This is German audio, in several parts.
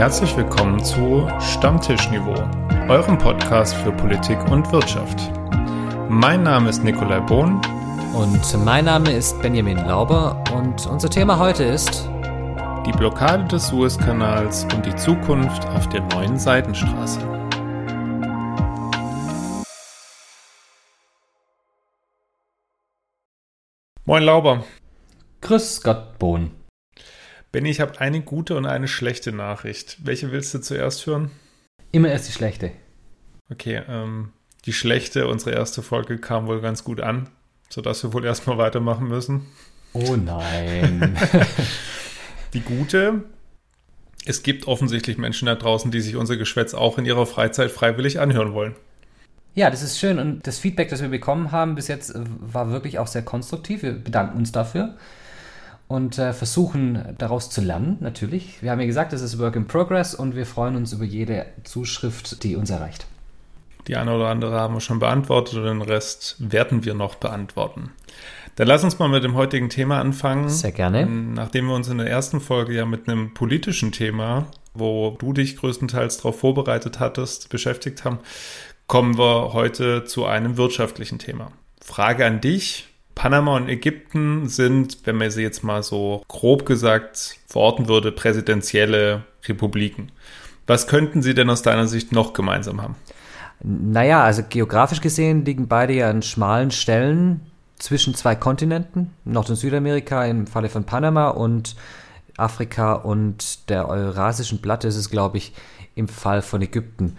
Herzlich willkommen zu Stammtischniveau, eurem Podcast für Politik und Wirtschaft. Mein Name ist Nikolai Bohn. Und mein Name ist Benjamin Lauber und unser Thema heute ist die Blockade des Suezkanals und die Zukunft auf der neuen Seidenstraße. Moin Lauber. Grüß Gott, Bohn. Benny, ich habe eine gute und eine schlechte Nachricht. Welche willst du zuerst hören? Immer erst die schlechte. Okay, ähm, die schlechte, unsere erste Folge kam wohl ganz gut an, sodass wir wohl erstmal weitermachen müssen. Oh nein. die gute, es gibt offensichtlich Menschen da draußen, die sich unser Geschwätz auch in ihrer Freizeit freiwillig anhören wollen. Ja, das ist schön und das Feedback, das wir bekommen haben bis jetzt, äh, war wirklich auch sehr konstruktiv. Wir bedanken uns dafür und äh, versuchen daraus zu lernen, natürlich. Wir haben ja gesagt, es ist Work in Progress und wir freuen uns über jede Zuschrift, die uns erreicht. Die eine oder andere haben wir schon beantwortet und den Rest werden wir noch beantworten. Dann lass uns mal mit dem heutigen Thema anfangen. Sehr gerne. Nachdem wir uns in der ersten Folge ja mit einem politischen Thema, wo du dich größtenteils darauf vorbereitet hattest, beschäftigt haben, kommen wir heute zu einem wirtschaftlichen Thema. Frage an dich. Panama und Ägypten sind, wenn man sie jetzt mal so grob gesagt verorten würde, präsidentielle Republiken. Was könnten sie denn aus deiner Sicht noch gemeinsam haben? Naja, also geografisch gesehen liegen beide ja an schmalen Stellen zwischen zwei Kontinenten, Nord- und Südamerika im Falle von Panama und Afrika und der Eurasischen Platte ist es, glaube ich, im Fall von Ägypten.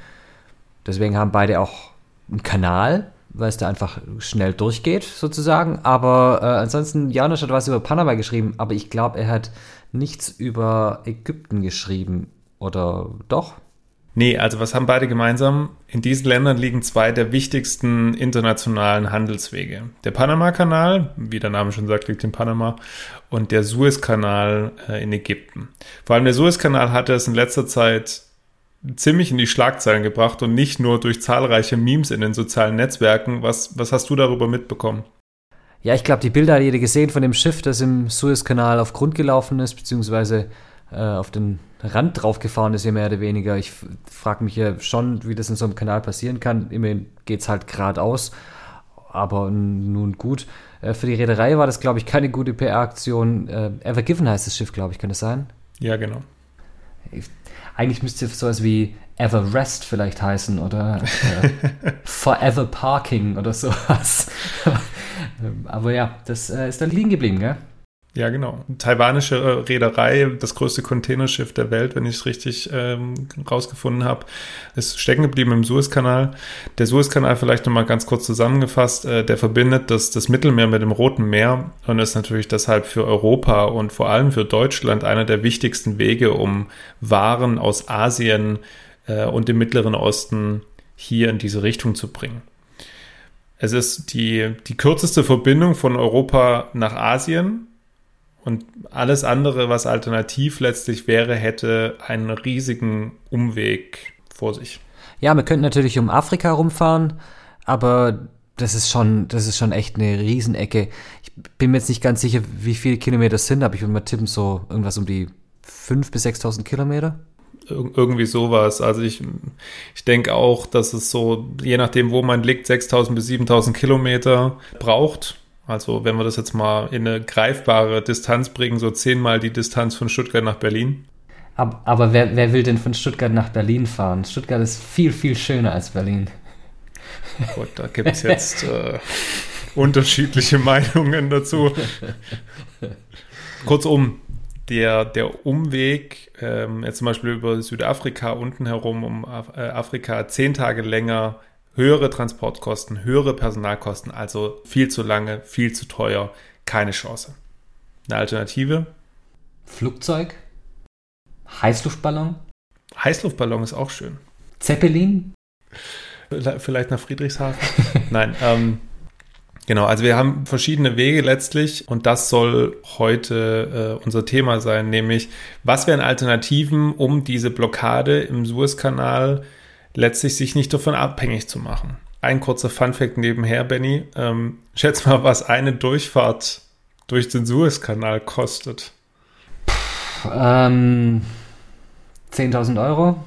Deswegen haben beide auch einen Kanal, weil es da einfach schnell durchgeht, sozusagen. Aber äh, ansonsten, Janusz hat was über Panama geschrieben, aber ich glaube, er hat nichts über Ägypten geschrieben. Oder doch? Nee, also was haben beide gemeinsam? In diesen Ländern liegen zwei der wichtigsten internationalen Handelswege. Der Panama-Kanal, wie der Name schon sagt, liegt in Panama, und der Suezkanal äh, in Ägypten. Vor allem der Suezkanal hatte es in letzter Zeit ziemlich in die Schlagzeilen gebracht und nicht nur durch zahlreiche Memes in den sozialen Netzwerken. Was, was hast du darüber mitbekommen? Ja, ich glaube, die Bilder hat jeder gesehen von dem Schiff, das im Suezkanal auf Grund gelaufen ist, beziehungsweise äh, auf den Rand draufgefahren ist, mehr oder weniger. Ich frage mich ja schon, wie das in so einem Kanal passieren kann. Immerhin geht es halt geradeaus, aber nun gut. Äh, für die Reederei war das, glaube ich, keine gute PR-Aktion. Äh, Ever Given heißt das Schiff, glaube ich, kann das sein? Ja, genau. Ich, eigentlich müsste es sowas wie Ever Rest vielleicht heißen oder äh, Forever Parking oder sowas. Aber ja, das äh, ist dann liegen geblieben, gell? Ja, genau. Taiwanische äh, Reederei, das größte Containerschiff der Welt, wenn ich es richtig ähm, rausgefunden habe, ist stecken geblieben im Suezkanal. Der Suezkanal, vielleicht nochmal ganz kurz zusammengefasst, äh, der verbindet das, das Mittelmeer mit dem Roten Meer und ist natürlich deshalb für Europa und vor allem für Deutschland einer der wichtigsten Wege, um Waren aus Asien äh, und dem Mittleren Osten hier in diese Richtung zu bringen. Es ist die, die kürzeste Verbindung von Europa nach Asien und alles andere, was alternativ letztlich wäre, hätte einen riesigen Umweg vor sich. Ja, wir könnten natürlich um Afrika rumfahren, aber das ist schon, das ist schon echt eine Riesenecke. Ich bin mir jetzt nicht ganz sicher, wie viele Kilometer es sind, aber ich würde mal tippen, so irgendwas um die 5.000 bis 6.000 Kilometer. Ir irgendwie sowas. Also ich, ich denke auch, dass es so, je nachdem, wo man liegt, 6.000 bis 7.000 Kilometer braucht also wenn wir das jetzt mal in eine greifbare Distanz bringen, so zehnmal die Distanz von Stuttgart nach Berlin. Aber, aber wer, wer, will denn von Stuttgart nach Berlin fahren? Stuttgart ist viel, viel schöner als Berlin. Gut, da gibt es jetzt äh, unterschiedliche Meinungen dazu. Kurzum, der, der Umweg, ähm, jetzt zum Beispiel über Südafrika unten herum, um Af äh, Afrika zehn Tage länger höhere Transportkosten, höhere Personalkosten, also viel zu lange, viel zu teuer, keine Chance. Eine Alternative? Flugzeug? Heißluftballon? Heißluftballon ist auch schön. Zeppelin? Vielleicht nach Friedrichshafen? Nein, ähm, genau, also wir haben verschiedene Wege letztlich und das soll heute äh, unser Thema sein, nämlich was wären Alternativen, um diese Blockade im Suezkanal letztlich sich nicht davon abhängig zu machen. Ein kurzer Funfact nebenher, Benny. Ähm, schätz mal, was eine Durchfahrt durch den Suezkanal kostet. Ähm, 10.000 Euro.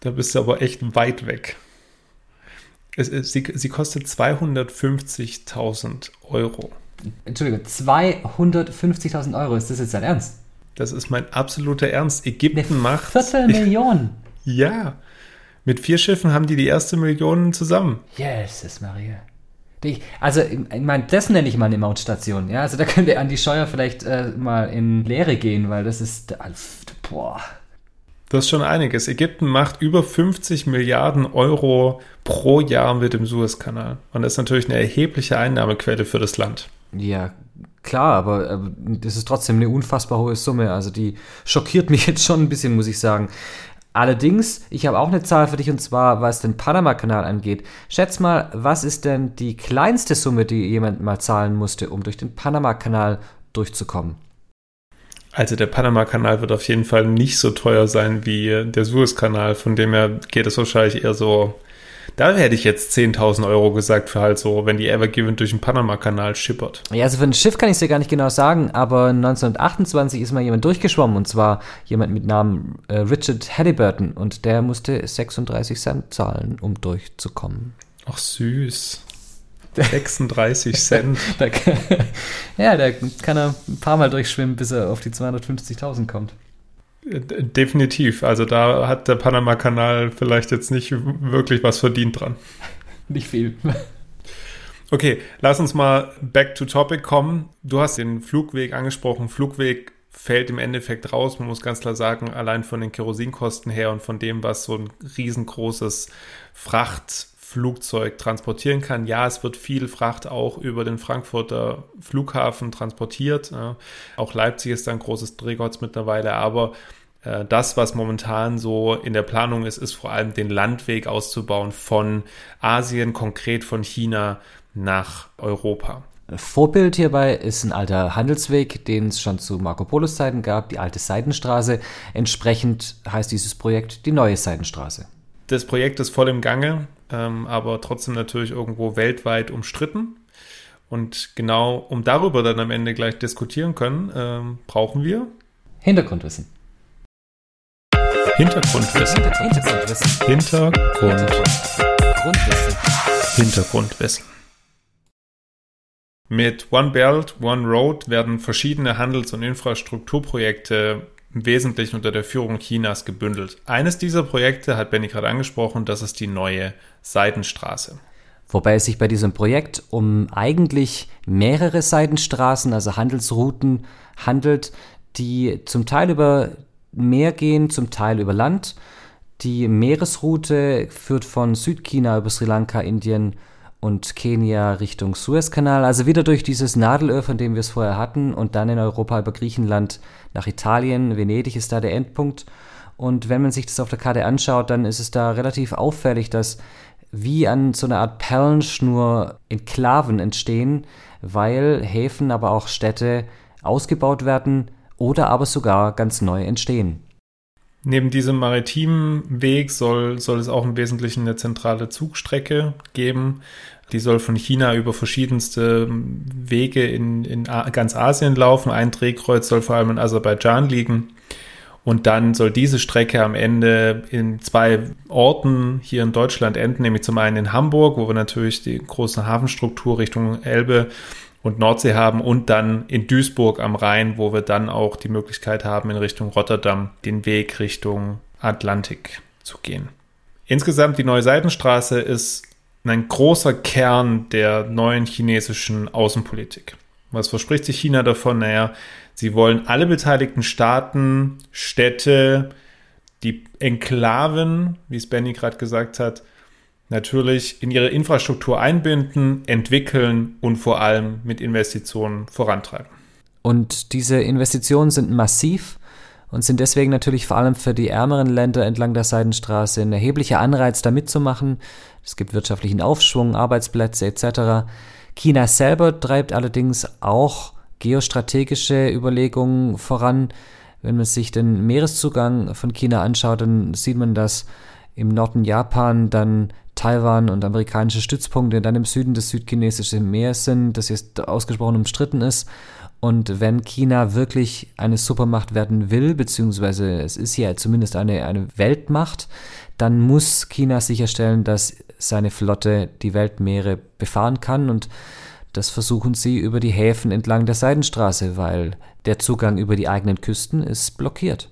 Da bist du aber echt weit weg. Es, es, sie, sie kostet 250.000 Euro. Entschuldigung, 250.000 Euro. Ist das jetzt dein Ernst? Das ist mein absoluter Ernst. Ägypten Eine macht. Viertelmillion. Ja. Mit vier Schiffen haben die die erste Million zusammen. Jesus Maria. Die, also, ich meine, das nenne ich mal eine Mautstation. Ja, also da könnte Andi Scheuer vielleicht äh, mal in Lehre gehen, weil das ist. Boah. Das ist schon einiges. Ägypten macht über 50 Milliarden Euro pro Jahr mit dem Suezkanal. Und das ist natürlich eine erhebliche Einnahmequelle für das Land. Ja, klar, aber, aber das ist trotzdem eine unfassbar hohe Summe. Also die schockiert mich jetzt schon ein bisschen, muss ich sagen. Allerdings, ich habe auch eine Zahl für dich und zwar, was den Panama-Kanal angeht. Schätz mal, was ist denn die kleinste Summe, die jemand mal zahlen musste, um durch den Panama-Kanal durchzukommen? Also der Panama-Kanal wird auf jeden Fall nicht so teuer sein wie der Suez-Kanal, von dem her geht es wahrscheinlich eher so da hätte ich jetzt 10.000 Euro gesagt für halt so, wenn die Ever Given durch den Panama-Kanal schippert. Ja, also für ein Schiff kann ich es dir gar nicht genau sagen, aber 1928 ist mal jemand durchgeschwommen und zwar jemand mit Namen äh, Richard Halliburton und der musste 36 Cent zahlen, um durchzukommen. Ach süß. 36 Cent. ja, da kann er ein paar Mal durchschwimmen, bis er auf die 250.000 kommt. Definitiv. Also da hat der Panama-Kanal vielleicht jetzt nicht wirklich was verdient dran. Nicht viel. Okay, lass uns mal back to topic kommen. Du hast den Flugweg angesprochen. Flugweg fällt im Endeffekt raus. Man muss ganz klar sagen, allein von den Kerosinkosten her und von dem, was so ein riesengroßes Frachtflugzeug transportieren kann. Ja, es wird viel Fracht auch über den Frankfurter Flughafen transportiert. Auch Leipzig ist ein großes Drehkreuz mittlerweile, aber äh, das, was momentan so in der Planung ist, ist vor allem den Landweg auszubauen von Asien, konkret von China nach Europa. Vorbild hierbei ist ein alter Handelsweg, den es schon zu Marco Polos Zeiten gab, die alte Seidenstraße. Entsprechend heißt dieses Projekt die neue Seidenstraße. Das Projekt ist voll im Gange, ähm, aber trotzdem natürlich irgendwo weltweit umstritten. Und genau, um darüber dann am Ende gleich diskutieren können, ähm, brauchen wir Hintergrundwissen. Hintergrundwissen. Hintergrundwissen. Hintergrundwissen. Hintergrundwissen. Mit One Belt, One Road werden verschiedene Handels- und Infrastrukturprojekte im Wesentlichen unter der Führung Chinas gebündelt. Eines dieser Projekte hat Benny gerade angesprochen, das ist die neue Seidenstraße. Wobei es sich bei diesem Projekt um eigentlich mehrere Seidenstraßen, also Handelsrouten, handelt, die zum Teil über Meer gehen, zum Teil über Land. Die Meeresroute führt von Südchina über Sri Lanka, Indien und Kenia Richtung Suezkanal, also wieder durch dieses Nadelöhr, von dem wir es vorher hatten, und dann in Europa über Griechenland nach Italien. Venedig ist da der Endpunkt. Und wenn man sich das auf der Karte anschaut, dann ist es da relativ auffällig, dass wie an so einer Art Perlenschnur Enklaven entstehen, weil Häfen, aber auch Städte ausgebaut werden, oder aber sogar ganz neu entstehen. Neben diesem maritimen Weg soll, soll es auch im Wesentlichen eine zentrale Zugstrecke geben. Die soll von China über verschiedenste Wege in, in ganz Asien laufen. Ein Drehkreuz soll vor allem in Aserbaidschan liegen. Und dann soll diese Strecke am Ende in zwei Orten hier in Deutschland enden, nämlich zum einen in Hamburg, wo wir natürlich die große Hafenstruktur Richtung Elbe und Nordsee haben und dann in Duisburg am Rhein, wo wir dann auch die Möglichkeit haben, in Richtung Rotterdam den Weg Richtung Atlantik zu gehen. Insgesamt die neue Seidenstraße ist ein großer Kern der neuen chinesischen Außenpolitik. Was verspricht sich China davon? Naja, sie wollen alle beteiligten Staaten, Städte, die Enklaven, wie es Benny gerade gesagt hat, natürlich in ihre Infrastruktur einbinden, entwickeln und vor allem mit Investitionen vorantreiben. Und diese Investitionen sind massiv und sind deswegen natürlich vor allem für die ärmeren Länder entlang der Seidenstraße ein erheblicher Anreiz, da mitzumachen. Es gibt wirtschaftlichen Aufschwung, Arbeitsplätze etc. China selber treibt allerdings auch geostrategische Überlegungen voran. Wenn man sich den Meereszugang von China anschaut, dann sieht man, dass im Norden Japan dann Taiwan und amerikanische Stützpunkte dann im Süden des südchinesischen Meeres sind, das jetzt ausgesprochen umstritten ist. Und wenn China wirklich eine Supermacht werden will, beziehungsweise es ist ja zumindest eine, eine Weltmacht, dann muss China sicherstellen, dass seine Flotte die Weltmeere befahren kann und das versuchen sie über die Häfen entlang der Seidenstraße, weil der Zugang über die eigenen Küsten ist blockiert.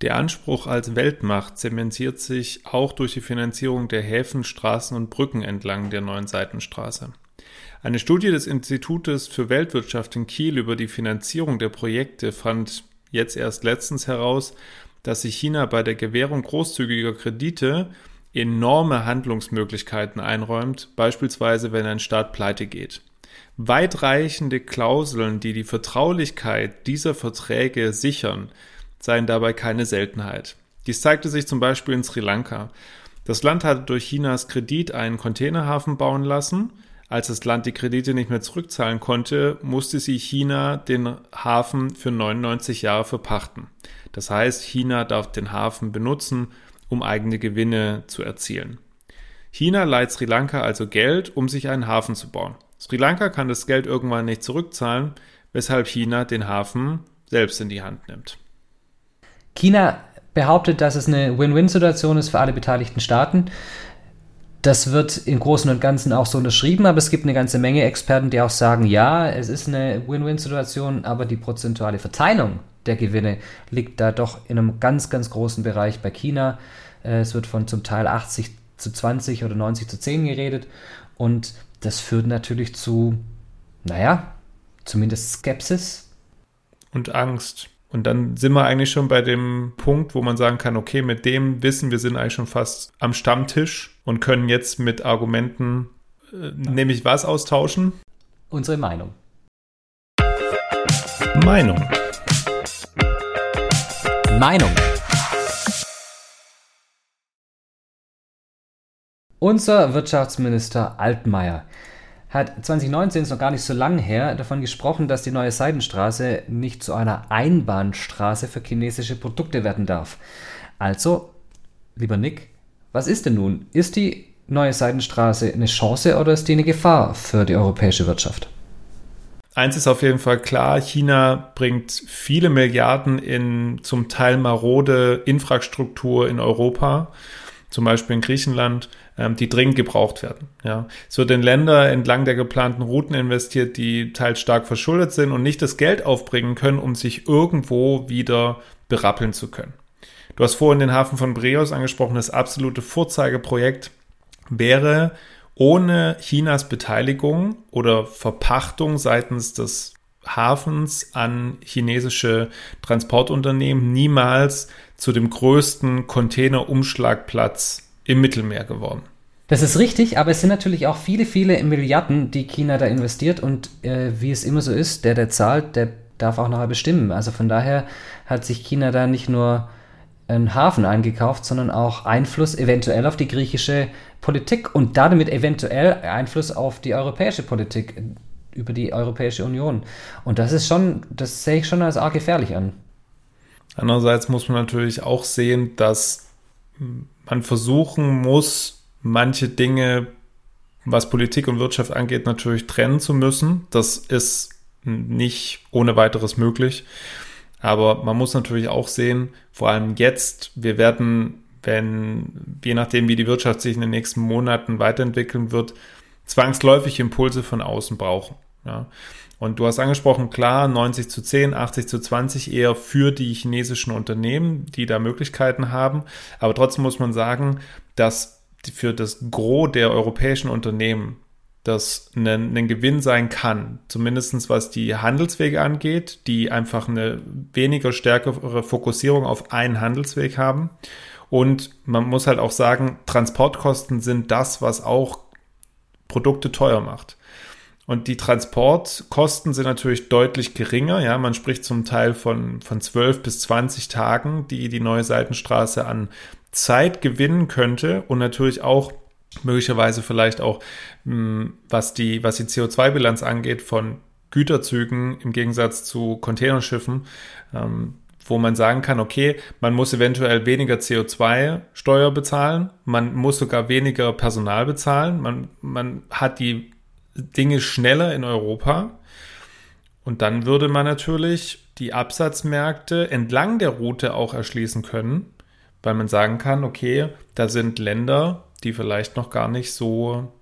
Der Anspruch als Weltmacht zementiert sich auch durch die Finanzierung der Häfen, Straßen und Brücken entlang der neuen Seitenstraße. Eine Studie des Institutes für Weltwirtschaft in Kiel über die Finanzierung der Projekte fand jetzt erst letztens heraus, dass sich China bei der Gewährung großzügiger Kredite enorme Handlungsmöglichkeiten einräumt, beispielsweise wenn ein Staat pleite geht. Weitreichende Klauseln, die die Vertraulichkeit dieser Verträge sichern, seien dabei keine Seltenheit. Dies zeigte sich zum Beispiel in Sri Lanka. Das Land hatte durch Chinas Kredit einen Containerhafen bauen lassen. Als das Land die Kredite nicht mehr zurückzahlen konnte, musste sie China den Hafen für 99 Jahre verpachten. Das heißt, China darf den Hafen benutzen, um eigene Gewinne zu erzielen. China leiht Sri Lanka also Geld, um sich einen Hafen zu bauen. Sri Lanka kann das Geld irgendwann nicht zurückzahlen, weshalb China den Hafen selbst in die Hand nimmt. China behauptet, dass es eine Win-Win-Situation ist für alle beteiligten Staaten. Das wird im Großen und Ganzen auch so unterschrieben, aber es gibt eine ganze Menge Experten, die auch sagen, ja, es ist eine Win-Win-Situation, aber die prozentuale Verteilung der Gewinne liegt da doch in einem ganz, ganz großen Bereich bei China. Äh, es wird von zum Teil 80 zu 20 oder 90 zu 10 geredet und das führt natürlich zu, naja, zumindest Skepsis. Und Angst. Und dann sind wir eigentlich schon bei dem Punkt, wo man sagen kann, okay, mit dem Wissen, wir sind eigentlich schon fast am Stammtisch und können jetzt mit Argumenten äh, nämlich was austauschen? Unsere Meinung. Meinung. Meinung. Unser Wirtschaftsminister Altmaier hat 2019, ist noch gar nicht so lange her, davon gesprochen, dass die neue Seidenstraße nicht zu einer Einbahnstraße für chinesische Produkte werden darf. Also, lieber Nick, was ist denn nun? Ist die neue Seidenstraße eine Chance oder ist die eine Gefahr für die europäische Wirtschaft? Eins ist auf jeden Fall klar, China bringt viele Milliarden in zum Teil marode Infrastruktur in Europa zum Beispiel in Griechenland, ähm, die dringend gebraucht werden. Ja. Es wird in Länder entlang der geplanten Routen investiert, die teils stark verschuldet sind und nicht das Geld aufbringen können, um sich irgendwo wieder berappeln zu können. Du hast vorhin den Hafen von Breos angesprochen, das absolute Vorzeigeprojekt wäre ohne Chinas Beteiligung oder Verpachtung seitens des Hafens an chinesische Transportunternehmen niemals zu dem größten Containerumschlagplatz im Mittelmeer geworden. Das ist richtig, aber es sind natürlich auch viele, viele Milliarden, die China da investiert und äh, wie es immer so ist, der, der zahlt, der darf auch nachher bestimmen. Also von daher hat sich China da nicht nur einen Hafen eingekauft, sondern auch Einfluss eventuell auf die griechische Politik und damit eventuell Einfluss auf die europäische Politik über die Europäische Union. Und das ist schon, das sehe ich schon als arg gefährlich an. Andererseits muss man natürlich auch sehen, dass man versuchen muss, manche Dinge, was Politik und Wirtschaft angeht, natürlich trennen zu müssen. Das ist nicht ohne weiteres möglich. Aber man muss natürlich auch sehen, vor allem jetzt, wir werden, wenn, je nachdem, wie die Wirtschaft sich in den nächsten Monaten weiterentwickeln wird, zwangsläufig Impulse von außen brauchen. Ja. Und du hast angesprochen, klar, 90 zu 10, 80 zu 20 eher für die chinesischen Unternehmen, die da Möglichkeiten haben. Aber trotzdem muss man sagen, dass für das Gros der europäischen Unternehmen das ein, ein Gewinn sein kann, zumindest was die Handelswege angeht, die einfach eine weniger stärkere Fokussierung auf einen Handelsweg haben. Und man muss halt auch sagen, Transportkosten sind das, was auch Produkte teuer macht. Und die Transportkosten sind natürlich deutlich geringer. Ja, man spricht zum Teil von, von 12 bis 20 Tagen, die die neue Seitenstraße an Zeit gewinnen könnte und natürlich auch möglicherweise vielleicht auch, hm, was die, was die CO2-Bilanz angeht von Güterzügen im Gegensatz zu Containerschiffen, ähm, wo man sagen kann, okay, man muss eventuell weniger CO2-Steuer bezahlen, man muss sogar weniger Personal bezahlen, man, man hat die Dinge schneller in Europa Und dann würde man natürlich die Absatzmärkte entlang der Route auch erschließen können, weil man sagen kann, okay, da sind Länder, die vielleicht noch gar nicht so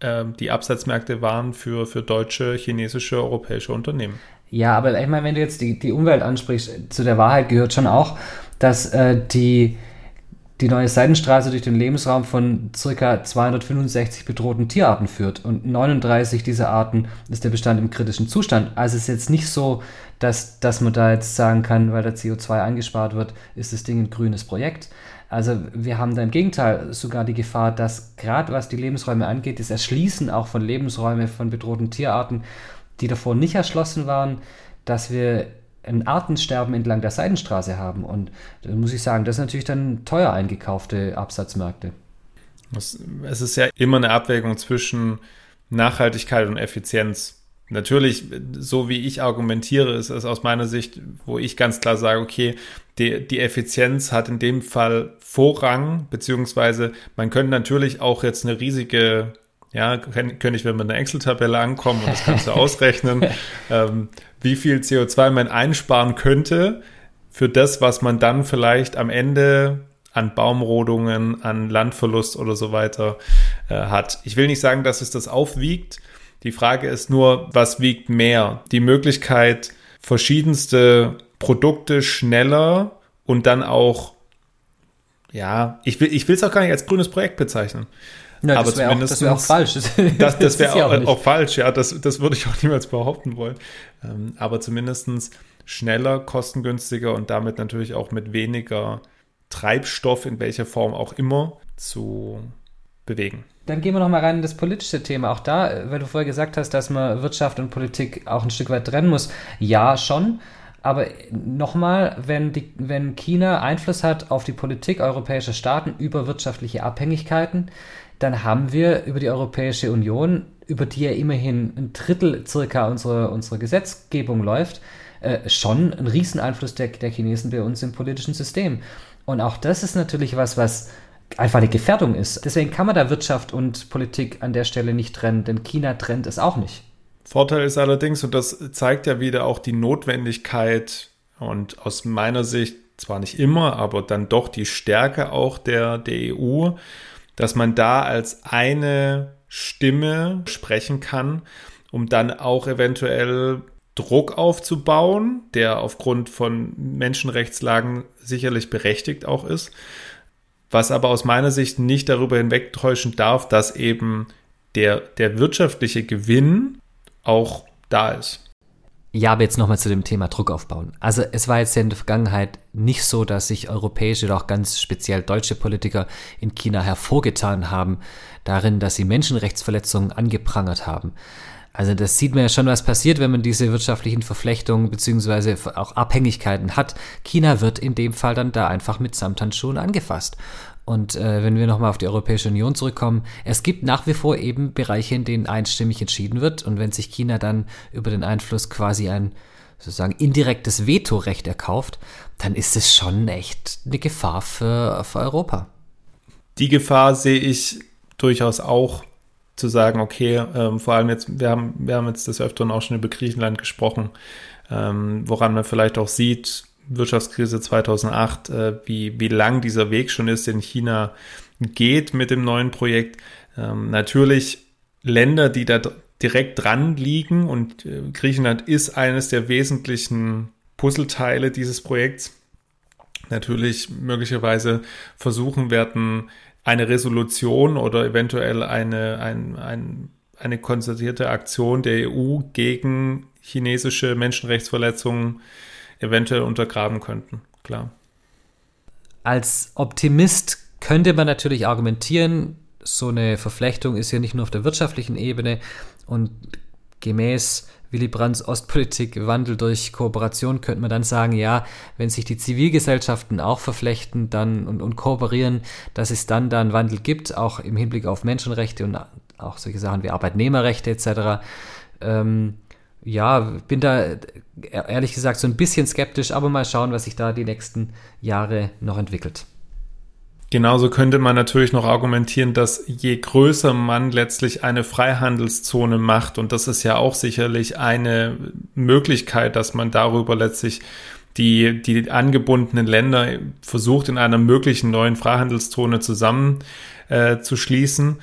äh, die Absatzmärkte waren für, für deutsche, chinesische, europäische Unternehmen. Ja, aber ich meine, wenn du jetzt die, die Umwelt ansprichst, zu der Wahrheit gehört schon auch, dass äh, die, die neue Seidenstraße durch den Lebensraum von ca. 265 bedrohten Tierarten führt und 39 dieser Arten ist der Bestand im kritischen Zustand. Also es ist jetzt nicht so, dass, dass man da jetzt sagen kann, weil der CO2 eingespart wird, ist das Ding ein grünes Projekt. Also wir haben da im Gegenteil sogar die Gefahr, dass gerade was die Lebensräume angeht, das Erschließen auch von Lebensräumen von bedrohten Tierarten, die davor nicht erschlossen waren, dass wir ein Artensterben entlang der Seidenstraße haben. Und da muss ich sagen, das ist natürlich dann teuer eingekaufte Absatzmärkte. Es ist ja immer eine Abwägung zwischen Nachhaltigkeit und Effizienz. Natürlich, so wie ich argumentiere, ist es aus meiner Sicht, wo ich ganz klar sage, okay, die, die Effizienz hat in dem Fall Vorrang, beziehungsweise man könnte natürlich auch jetzt eine riesige ja, könnte ich, wenn wir in der Excel-Tabelle ankommen und das kannst du ausrechnen, ähm, wie viel CO2 man einsparen könnte für das, was man dann vielleicht am Ende an Baumrodungen, an Landverlust oder so weiter äh, hat. Ich will nicht sagen, dass es das aufwiegt. Die Frage ist nur, was wiegt mehr? Die Möglichkeit, verschiedenste Produkte schneller und dann auch, ja, ich will ich will es auch gar nicht als grünes Projekt bezeichnen. Ja, aber das wäre auch, wär auch, falsch. Das, das wäre auch, auch, auch, falsch, ja, das, das würde ich auch niemals behaupten wollen. Ähm, aber zumindest schneller, kostengünstiger und damit natürlich auch mit weniger Treibstoff in welcher Form auch immer zu bewegen. Dann gehen wir noch mal rein in das politische Thema. Auch da, weil du vorher gesagt hast, dass man Wirtschaft und Politik auch ein Stück weit trennen muss. Ja, schon. Aber nochmal, wenn, wenn China Einfluss hat auf die Politik europäischer Staaten über wirtschaftliche Abhängigkeiten, dann haben wir über die Europäische Union, über die ja immerhin ein Drittel circa unserer, unserer Gesetzgebung läuft, äh, schon einen riesen Einfluss der, der Chinesen bei uns im politischen System. Und auch das ist natürlich was, was einfach eine Gefährdung ist. Deswegen kann man da Wirtschaft und Politik an der Stelle nicht trennen, denn China trennt es auch nicht. Vorteil ist allerdings, und das zeigt ja wieder auch die Notwendigkeit und aus meiner Sicht zwar nicht immer, aber dann doch die Stärke auch der, der EU, dass man da als eine Stimme sprechen kann, um dann auch eventuell Druck aufzubauen, der aufgrund von Menschenrechtslagen sicherlich berechtigt auch ist, was aber aus meiner Sicht nicht darüber hinwegtäuschen darf, dass eben der, der wirtschaftliche Gewinn auch da ist. Ja, aber jetzt nochmal zu dem Thema Druck aufbauen. Also es war jetzt in der Vergangenheit nicht so, dass sich europäische oder auch ganz speziell deutsche Politiker in China hervorgetan haben darin, dass sie Menschenrechtsverletzungen angeprangert haben. Also das sieht man ja schon, was passiert, wenn man diese wirtschaftlichen Verflechtungen beziehungsweise auch Abhängigkeiten hat. China wird in dem Fall dann da einfach mit Samthandschuhen angefasst. Und äh, wenn wir nochmal auf die Europäische Union zurückkommen, es gibt nach wie vor eben Bereiche, in denen einstimmig entschieden wird. Und wenn sich China dann über den Einfluss quasi ein sozusagen indirektes Vetorecht erkauft, dann ist es schon echt eine Gefahr für, für Europa. Die Gefahr sehe ich durchaus auch zu sagen, okay, ähm, vor allem jetzt, wir haben, wir haben jetzt des Öfteren auch schon über Griechenland gesprochen, ähm, woran man vielleicht auch sieht, Wirtschaftskrise 2008, äh, wie, wie lang dieser Weg schon ist, in China geht mit dem neuen Projekt. Ähm, natürlich Länder, die da direkt dran liegen und äh, Griechenland ist eines der wesentlichen Puzzleteile dieses Projekts. Natürlich möglicherweise versuchen werden, eine Resolution oder eventuell eine, ein, ein, eine konzertierte Aktion der EU gegen chinesische Menschenrechtsverletzungen eventuell untergraben könnten, klar. Als Optimist könnte man natürlich argumentieren, so eine Verflechtung ist ja nicht nur auf der wirtschaftlichen Ebene und gemäß Willy Brandts Ostpolitik Wandel durch Kooperation könnte man dann sagen, ja, wenn sich die Zivilgesellschaften auch verflechten dann und, und kooperieren, dass es dann da einen Wandel gibt, auch im Hinblick auf Menschenrechte und auch solche Sachen wie Arbeitnehmerrechte etc. Ähm, ja, bin da ehrlich gesagt so ein bisschen skeptisch, aber mal schauen, was sich da die nächsten Jahre noch entwickelt. Genauso könnte man natürlich noch argumentieren, dass je größer man letztlich eine Freihandelszone macht, und das ist ja auch sicherlich eine Möglichkeit, dass man darüber letztlich die, die angebundenen Länder versucht, in einer möglichen neuen Freihandelszone zusammen äh, zu schließen,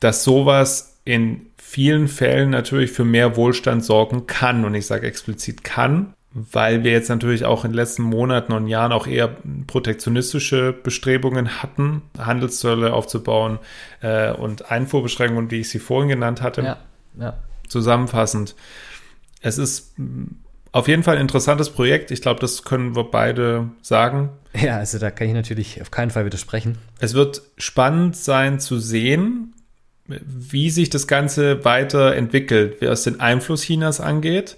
dass sowas in vielen Fällen natürlich für mehr Wohlstand sorgen kann. Und ich sage explizit kann, weil wir jetzt natürlich auch in den letzten Monaten und Jahren auch eher protektionistische Bestrebungen hatten, Handelszölle aufzubauen äh, und Einfuhrbeschränkungen, wie ich sie vorhin genannt hatte. Ja, ja. Zusammenfassend, es ist auf jeden Fall ein interessantes Projekt. Ich glaube, das können wir beide sagen. Ja, also da kann ich natürlich auf keinen Fall widersprechen. Es wird spannend sein zu sehen, wie sich das Ganze weiterentwickelt, was den Einfluss Chinas angeht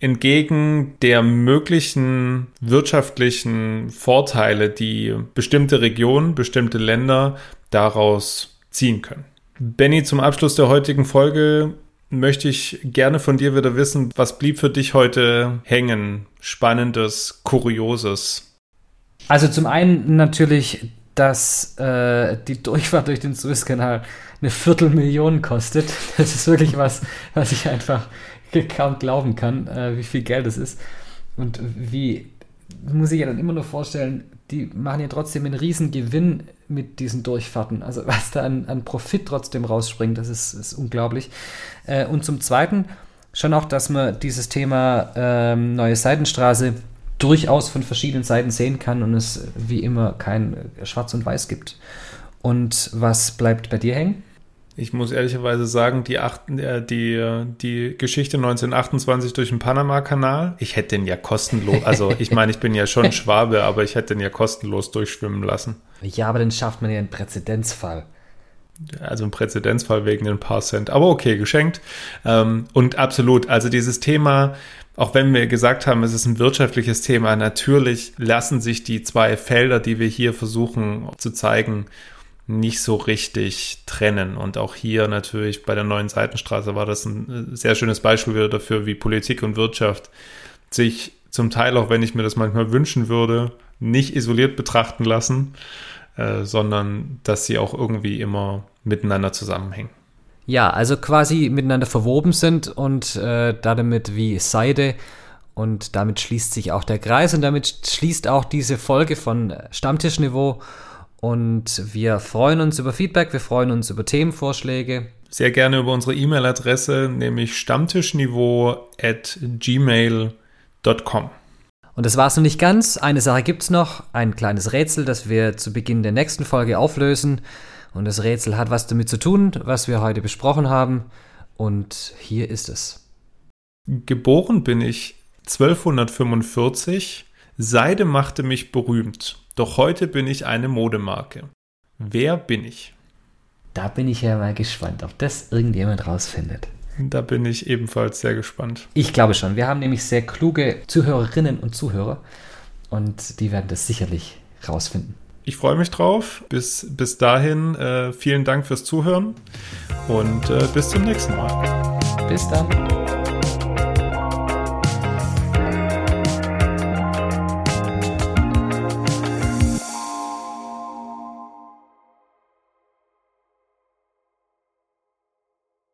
entgegen der möglichen wirtschaftlichen Vorteile, die bestimmte Regionen, bestimmte Länder daraus ziehen können. Benny, zum Abschluss der heutigen Folge möchte ich gerne von dir wieder wissen, was blieb für dich heute hängen? Spannendes, Kurioses? Also zum einen natürlich, dass äh, die Durchfahrt durch den Suezkanal eine Viertelmillion kostet. Das ist wirklich was, was ich einfach kaum glauben kann, äh, wie viel Geld es ist. Und wie, muss ich ja dann immer nur vorstellen, die machen ja trotzdem einen riesen Gewinn mit diesen Durchfahrten. Also was da an, an Profit trotzdem rausspringt, das ist, ist unglaublich. Äh, und zum Zweiten schon auch, dass man dieses Thema ähm, neue Seitenstraße durchaus von verschiedenen Seiten sehen kann und es wie immer kein Schwarz und Weiß gibt. Und was bleibt bei dir hängen? Ich muss ehrlicherweise sagen, die, acht, äh, die, äh, die Geschichte 1928 durch den Panama-Kanal, ich hätte den ja kostenlos, also ich meine, ich bin ja schon Schwabe, aber ich hätte den ja kostenlos durchschwimmen lassen. Ja, aber dann schafft man ja einen Präzedenzfall. Also ein Präzedenzfall wegen ein paar Cent. Aber okay, geschenkt. Ähm, und absolut, also dieses Thema, auch wenn wir gesagt haben, es ist ein wirtschaftliches Thema, natürlich lassen sich die zwei Felder, die wir hier versuchen zu zeigen, nicht so richtig trennen. Und auch hier natürlich bei der neuen Seitenstraße war das ein sehr schönes Beispiel wieder dafür, wie Politik und Wirtschaft sich zum Teil, auch wenn ich mir das manchmal wünschen würde, nicht isoliert betrachten lassen, äh, sondern dass sie auch irgendwie immer miteinander zusammenhängen. Ja, also quasi miteinander verwoben sind und äh, damit wie Seide. Und damit schließt sich auch der Kreis und damit schließt auch diese Folge von Stammtischniveau. Und wir freuen uns über Feedback, wir freuen uns über Themenvorschläge. Sehr gerne über unsere E-Mail-Adresse, nämlich stammtischniveau at gmail.com. Und das war es noch nicht ganz. Eine Sache gibt es noch, ein kleines Rätsel, das wir zu Beginn der nächsten Folge auflösen. Und das Rätsel hat was damit zu tun, was wir heute besprochen haben. Und hier ist es. Geboren bin ich 1245. Seide machte mich berühmt. Doch heute bin ich eine Modemarke. Wer bin ich? Da bin ich ja mal gespannt, ob das irgendjemand rausfindet. Da bin ich ebenfalls sehr gespannt. Ich glaube schon. Wir haben nämlich sehr kluge Zuhörerinnen und Zuhörer und die werden das sicherlich rausfinden. Ich freue mich drauf. Bis, bis dahin, äh, vielen Dank fürs Zuhören und äh, bis zum nächsten Mal. Bis dann.